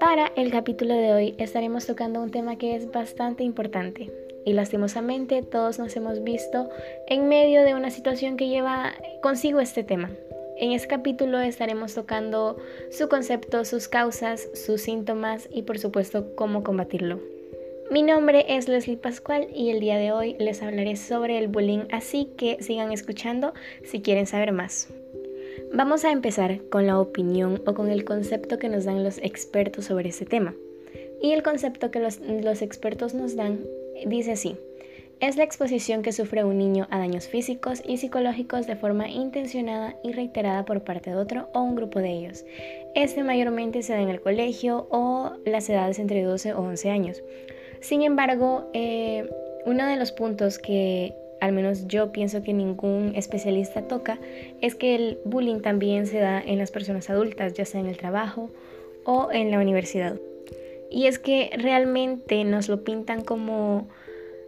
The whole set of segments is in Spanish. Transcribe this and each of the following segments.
Para el capítulo de hoy estaremos tocando un tema que es bastante importante y lastimosamente todos nos hemos visto en medio de una situación que lleva consigo este tema. En este capítulo estaremos tocando su concepto, sus causas, sus síntomas y por supuesto cómo combatirlo. Mi nombre es Leslie Pascual y el día de hoy les hablaré sobre el bullying, así que sigan escuchando si quieren saber más. Vamos a empezar con la opinión o con el concepto que nos dan los expertos sobre ese tema. Y el concepto que los, expertos nos dan dice así. Es la exposición que sufre un niño a daños físicos y psicológicos de forma intencionada y reiterada por parte de otro o un grupo de ellos. Este mayormente se da en el colegio o las edades entre 12 o 11 años. Sin embargo, eh, uno de los puntos que al menos yo pienso que ningún especialista toca, es que el bullying también se da en las personas adultas, ya sea en el trabajo o en la universidad. Y es que realmente nos lo pintan como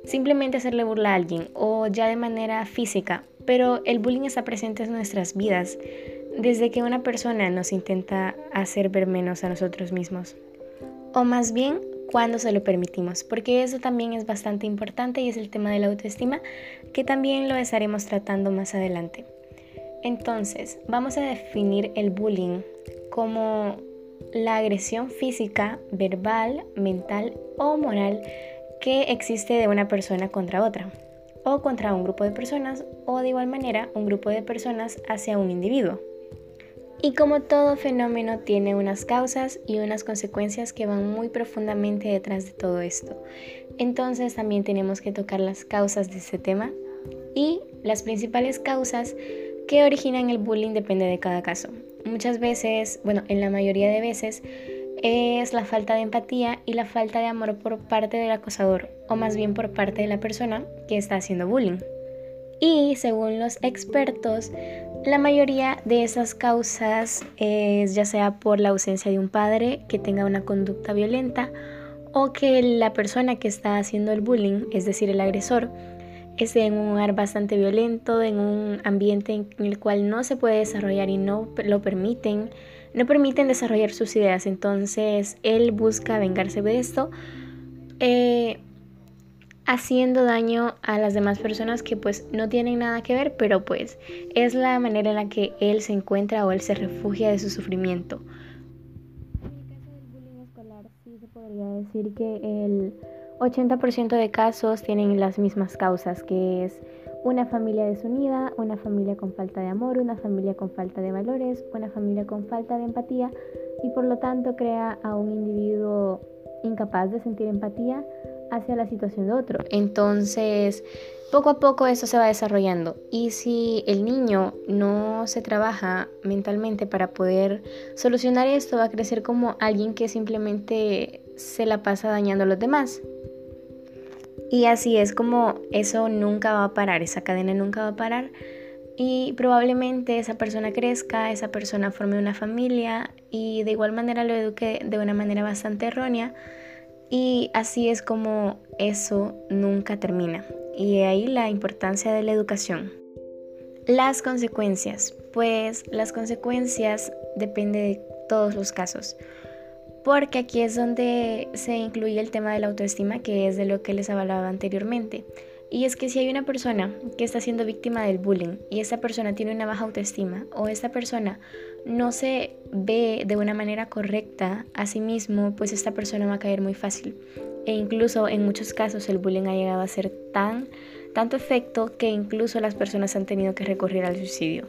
simplemente hacerle burla a alguien o ya de manera física, pero el bullying está presente en nuestras vidas desde que una persona nos intenta hacer ver menos a nosotros mismos. O más bien cuando se lo permitimos, porque eso también es bastante importante y es el tema de la autoestima que también lo estaremos tratando más adelante. Entonces, vamos a definir el bullying como la agresión física, verbal, mental o moral que existe de una persona contra otra, o contra un grupo de personas, o de igual manera un grupo de personas hacia un individuo. Y como todo fenómeno tiene unas causas y unas consecuencias que van muy profundamente detrás de todo esto. Entonces también tenemos que tocar las causas de este tema y las principales causas que originan el bullying depende de cada caso. Muchas veces, bueno, en la mayoría de veces es la falta de empatía y la falta de amor por parte del acosador o más bien por parte de la persona que está haciendo bullying. Y según los expertos, la mayoría de esas causas es ya sea por la ausencia de un padre que tenga una conducta violenta o que la persona que está haciendo el bullying, es decir, el agresor, esté en un lugar bastante violento, en un ambiente en el cual no se puede desarrollar y no lo permiten, no permiten desarrollar sus ideas. Entonces él busca vengarse de esto. Eh, haciendo daño a las demás personas que pues no tienen nada que ver, pero pues es la manera en la que él se encuentra o él se refugia de su sufrimiento. En el caso del bullying escolar sí se podría decir que el 80% de casos tienen las mismas causas, que es una familia desunida, una familia con falta de amor, una familia con falta de valores, una familia con falta de empatía y por lo tanto crea a un individuo incapaz de sentir empatía hacia la situación de otro. Entonces, poco a poco eso se va desarrollando. Y si el niño no se trabaja mentalmente para poder solucionar esto, va a crecer como alguien que simplemente se la pasa dañando a los demás. Y así es como eso nunca va a parar, esa cadena nunca va a parar. Y probablemente esa persona crezca, esa persona forme una familia y de igual manera lo eduque de una manera bastante errónea y así es como eso nunca termina. Y ahí la importancia de la educación. Las consecuencias. Pues las consecuencias depende de todos los casos. Porque aquí es donde se incluye el tema de la autoestima, que es de lo que les hablaba anteriormente. Y es que si hay una persona que está siendo víctima del bullying y esa persona tiene una baja autoestima o esta persona no se ve de una manera correcta a sí mismo, pues esta persona va a caer muy fácil. E incluso en muchos casos el bullying ha llegado a ser tan tanto efecto que incluso las personas han tenido que recurrir al suicidio.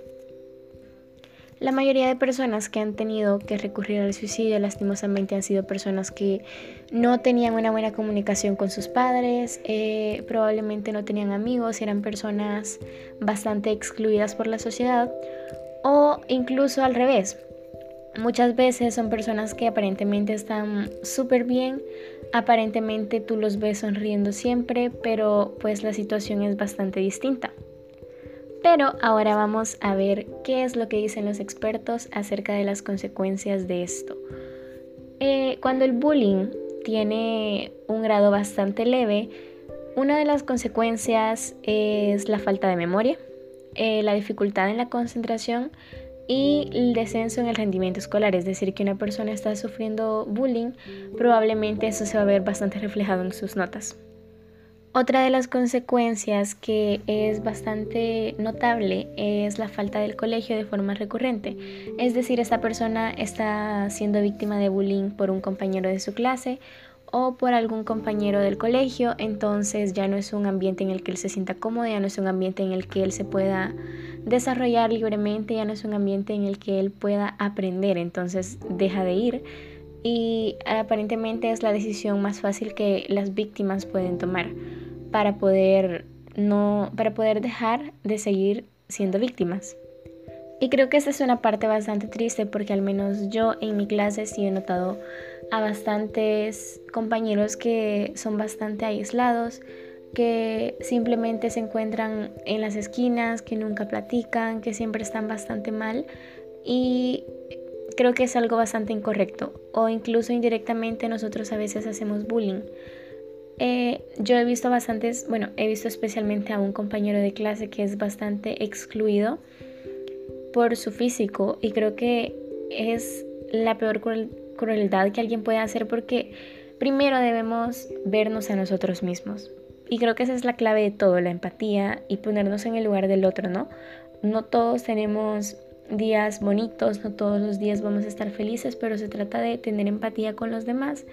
La mayoría de personas que han tenido que recurrir al suicidio lastimosamente han sido personas que no tenían una buena comunicación con sus padres, eh, probablemente no tenían amigos, eran personas bastante excluidas por la sociedad o incluso al revés. Muchas veces son personas que aparentemente están súper bien, aparentemente tú los ves sonriendo siempre, pero pues la situación es bastante distinta. Pero ahora vamos a ver qué es lo que dicen los expertos acerca de las consecuencias de esto. Eh, cuando el bullying tiene un grado bastante leve, una de las consecuencias es la falta de memoria, eh, la dificultad en la concentración y el descenso en el rendimiento escolar, es decir, que una persona está sufriendo bullying, probablemente eso se va a ver bastante reflejado en sus notas. Otra de las consecuencias que es bastante notable es la falta del colegio de forma recurrente. Es decir, esta persona está siendo víctima de bullying por un compañero de su clase o por algún compañero del colegio, entonces ya no es un ambiente en el que él se sienta cómodo, ya no es un ambiente en el que él se pueda desarrollar libremente, ya no es un ambiente en el que él pueda aprender, entonces deja de ir y aparentemente es la decisión más fácil que las víctimas pueden tomar para poder no para poder dejar de seguir siendo víctimas. Y creo que esta es una parte bastante triste porque al menos yo en mi clase sí he notado a bastantes compañeros que son bastante aislados, que simplemente se encuentran en las esquinas, que nunca platican, que siempre están bastante mal y creo que es algo bastante incorrecto o incluso indirectamente nosotros a veces hacemos bullying. Eh, yo he visto bastantes, bueno, he visto especialmente a un compañero de clase que es bastante excluido por su físico y creo que es la peor crueldad que alguien puede hacer porque primero debemos vernos a nosotros mismos. Y creo que esa es la clave de todo, la empatía y ponernos en el lugar del otro, ¿no? No todos tenemos días bonitos, no todos los días vamos a estar felices, pero se trata de tener empatía con los demás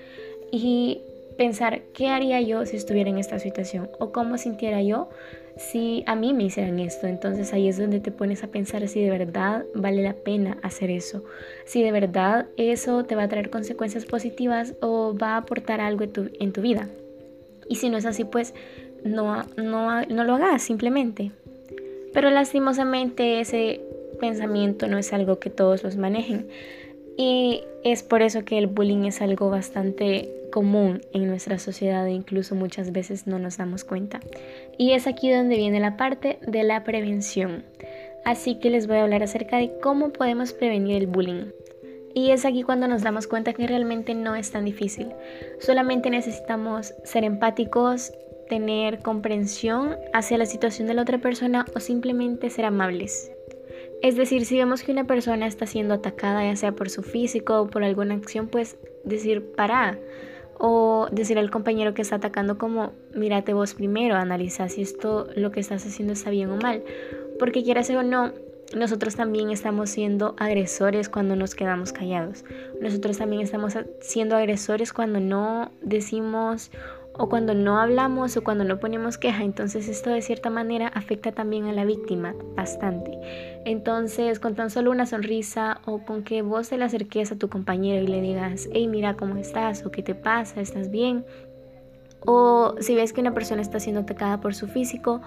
y pensar qué haría yo si estuviera en esta situación o cómo sintiera yo si a mí me hicieran esto. Entonces ahí es donde te pones a pensar si de verdad vale la pena hacer eso, si de verdad eso te va a traer consecuencias positivas o va a aportar algo en tu, en tu vida. Y si no es así, pues no, no, no lo hagas simplemente. Pero lastimosamente ese pensamiento no es algo que todos los manejen. Y es por eso que el bullying es algo bastante común en nuestra sociedad e incluso muchas veces no nos damos cuenta. Y es aquí donde viene la parte de la prevención. Así que les voy a hablar acerca de cómo podemos prevenir el bullying. Y es aquí cuando nos damos cuenta que realmente no es tan difícil. Solamente necesitamos ser empáticos, tener comprensión hacia la situación de la otra persona o simplemente ser amables. Es decir, si vemos que una persona está siendo atacada, ya sea por su físico o por alguna acción, pues decir, para. O decir al compañero que está atacando como, mírate vos primero, analiza si esto, lo que estás haciendo está bien o mal. Porque quieras o no, nosotros también estamos siendo agresores cuando nos quedamos callados. Nosotros también estamos siendo agresores cuando no decimos o cuando no hablamos o cuando no ponemos queja. Entonces esto de cierta manera afecta también a la víctima bastante. Entonces con tan solo una sonrisa o con que vos te le acerques a tu compañero y le digas, hey mira cómo estás o qué te pasa, estás bien. O si ves que una persona está siendo atacada por su físico,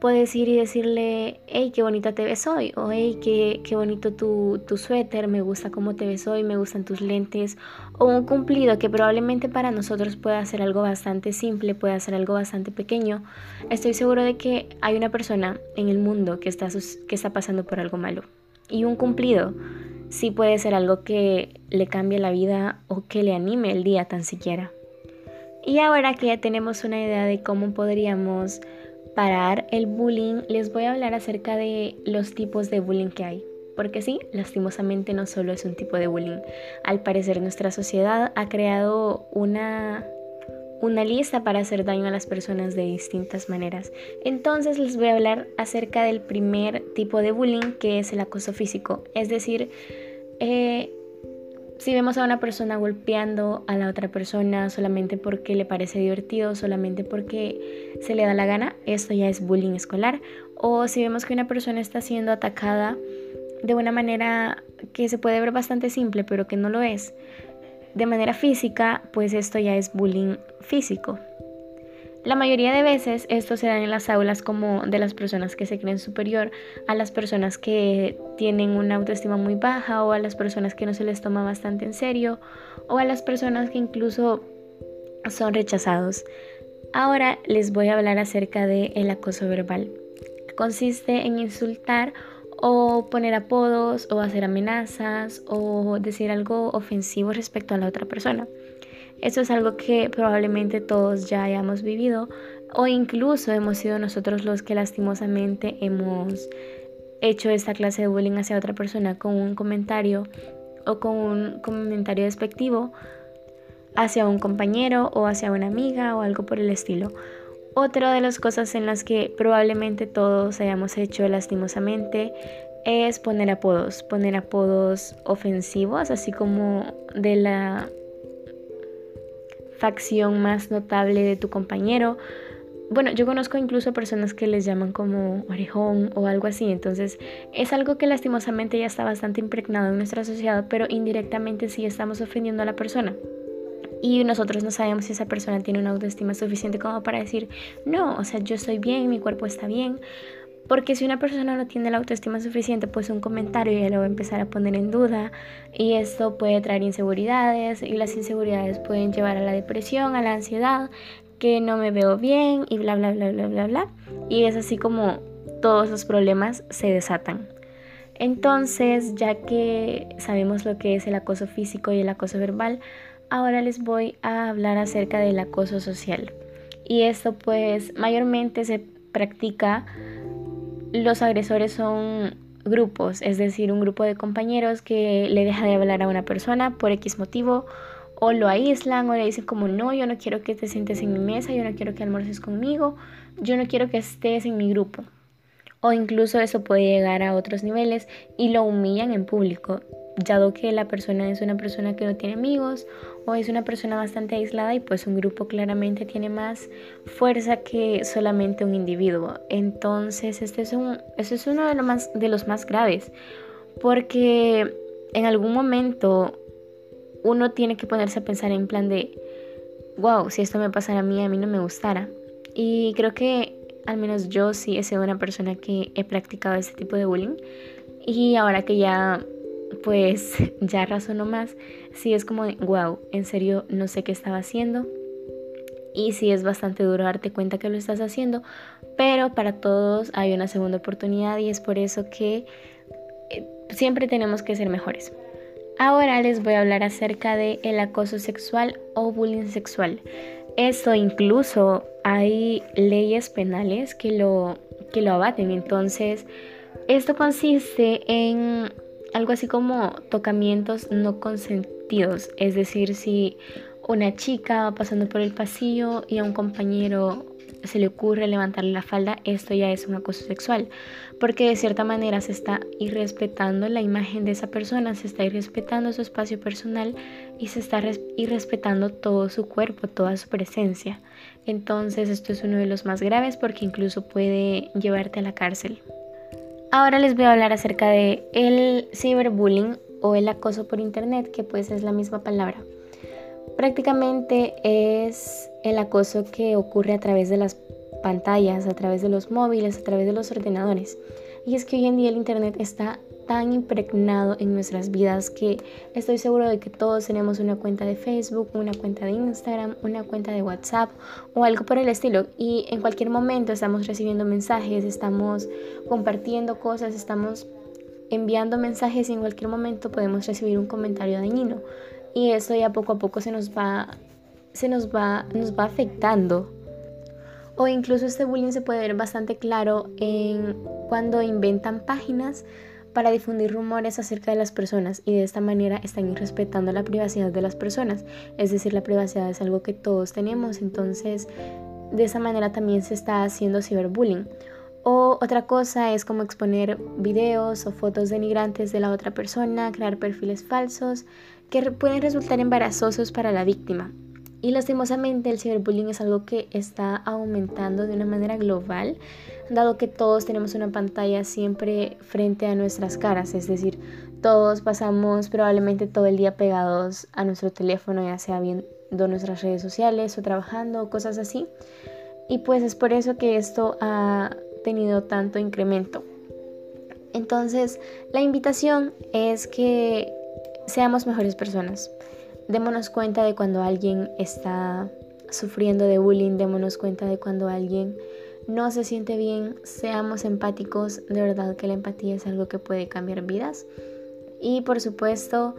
puedes ir y decirle, hey, qué bonita te ves hoy, o hey, qué, qué bonito tu, tu suéter, me gusta cómo te ves hoy, me gustan tus lentes, o un cumplido que probablemente para nosotros pueda ser algo bastante simple, pueda ser algo bastante pequeño. Estoy seguro de que hay una persona en el mundo que está, que está pasando por algo malo. Y un cumplido sí puede ser algo que le cambie la vida o que le anime el día tan siquiera. Y ahora que ya tenemos una idea de cómo podríamos parar el bullying, les voy a hablar acerca de los tipos de bullying que hay. Porque sí, lastimosamente no solo es un tipo de bullying. Al parecer nuestra sociedad ha creado una, una lista para hacer daño a las personas de distintas maneras. Entonces les voy a hablar acerca del primer tipo de bullying que es el acoso físico. Es decir, eh, si vemos a una persona golpeando a la otra persona solamente porque le parece divertido, solamente porque se le da la gana, esto ya es bullying escolar. O si vemos que una persona está siendo atacada de una manera que se puede ver bastante simple, pero que no lo es, de manera física, pues esto ya es bullying físico. La mayoría de veces esto se da en las aulas como de las personas que se creen superior a las personas que tienen una autoestima muy baja o a las personas que no se les toma bastante en serio o a las personas que incluso son rechazados. Ahora les voy a hablar acerca del el acoso verbal. Consiste en insultar o poner apodos o hacer amenazas o decir algo ofensivo respecto a la otra persona. Eso es algo que probablemente todos ya hayamos vivido o incluso hemos sido nosotros los que lastimosamente hemos hecho esta clase de bullying hacia otra persona con un comentario o con un comentario despectivo hacia un compañero o hacia una amiga o algo por el estilo. Otra de las cosas en las que probablemente todos hayamos hecho lastimosamente es poner apodos, poner apodos ofensivos, así como de la facción más notable de tu compañero. Bueno, yo conozco incluso personas que les llaman como orejón o algo así, entonces es algo que lastimosamente ya está bastante impregnado en nuestra sociedad, pero indirectamente sí estamos ofendiendo a la persona. Y nosotros no sabemos si esa persona tiene una autoestima suficiente como para decir, no, o sea, yo estoy bien, mi cuerpo está bien. Porque si una persona no tiene la autoestima suficiente, pues un comentario ya lo va a empezar a poner en duda y esto puede traer inseguridades y las inseguridades pueden llevar a la depresión, a la ansiedad, que no me veo bien y bla, bla, bla, bla, bla, bla. Y es así como todos los problemas se desatan. Entonces, ya que sabemos lo que es el acoso físico y el acoso verbal, ahora les voy a hablar acerca del acoso social. Y esto pues mayormente se practica, los agresores son grupos, es decir, un grupo de compañeros que le deja de hablar a una persona por X motivo o lo aíslan o le dicen como no, yo no quiero que te sientes en mi mesa, yo no quiero que almuerces conmigo, yo no quiero que estés en mi grupo. O incluso eso puede llegar a otros niveles y lo humillan en público, dado que la persona es una persona que no tiene amigos o es una persona bastante aislada y pues un grupo claramente tiene más fuerza que solamente un individuo. Entonces este es, un, este es uno de, de los más graves porque en algún momento uno tiene que ponerse a pensar en plan de, wow, si esto me pasara a mí, a mí no me gustara. Y creo que al menos yo sí he sido una persona que he practicado este tipo de bullying. Y ahora que ya pues ya razono más, sí es como, wow, en serio no sé qué estaba haciendo. Y sí es bastante duro darte cuenta que lo estás haciendo, pero para todos hay una segunda oportunidad y es por eso que eh, siempre tenemos que ser mejores. Ahora les voy a hablar acerca de el acoso sexual o bullying sexual. Esto incluso hay leyes penales que lo, que lo abaten. Entonces, esto consiste en algo así como tocamientos no consentidos, es decir, si una chica va pasando por el pasillo y a un compañero se le ocurre levantarle la falda, esto ya es un acoso sexual, porque de cierta manera se está irrespetando la imagen de esa persona, se está irrespetando su espacio personal y se está irrespetando todo su cuerpo, toda su presencia. Entonces esto es uno de los más graves porque incluso puede llevarte a la cárcel. Ahora les voy a hablar acerca de el ciberbullying o el acoso por internet, que pues es la misma palabra. Prácticamente es el acoso que ocurre a través de las pantallas, a través de los móviles, a través de los ordenadores. Y es que hoy en día el internet está tan impregnado en nuestras vidas que estoy seguro de que todos tenemos una cuenta de Facebook, una cuenta de Instagram, una cuenta de WhatsApp o algo por el estilo. Y en cualquier momento estamos recibiendo mensajes, estamos compartiendo cosas, estamos enviando mensajes y en cualquier momento podemos recibir un comentario dañino. Y eso ya poco a poco se nos va, se nos va, nos va afectando. O incluso este bullying se puede ver bastante claro en cuando inventan páginas para difundir rumores acerca de las personas y de esta manera están irrespetando la privacidad de las personas. Es decir, la privacidad es algo que todos tenemos, entonces de esa manera también se está haciendo ciberbullying. O otra cosa es como exponer videos o fotos denigrantes de la otra persona, crear perfiles falsos que pueden resultar embarazosos para la víctima. Y lastimosamente el ciberbullying es algo que está aumentando de una manera global dado que todos tenemos una pantalla siempre frente a nuestras caras, es decir, todos pasamos probablemente todo el día pegados a nuestro teléfono, ya sea viendo nuestras redes sociales o trabajando o cosas así. Y pues es por eso que esto ha tenido tanto incremento. Entonces, la invitación es que seamos mejores personas. Démonos cuenta de cuando alguien está sufriendo de bullying, démonos cuenta de cuando alguien no se siente bien, seamos empáticos, de verdad que la empatía es algo que puede cambiar vidas. Y por supuesto,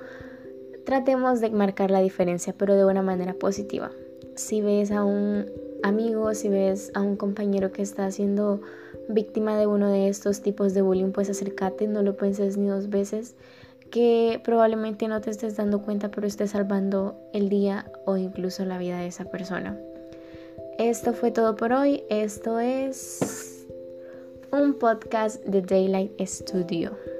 tratemos de marcar la diferencia, pero de una manera positiva. Si ves a un amigo, si ves a un compañero que está siendo víctima de uno de estos tipos de bullying, pues acércate, no lo pienses ni dos veces, que probablemente no te estés dando cuenta, pero estés salvando el día o incluso la vida de esa persona. Esto fue todo por hoy. Esto es un podcast de Daylight Studio.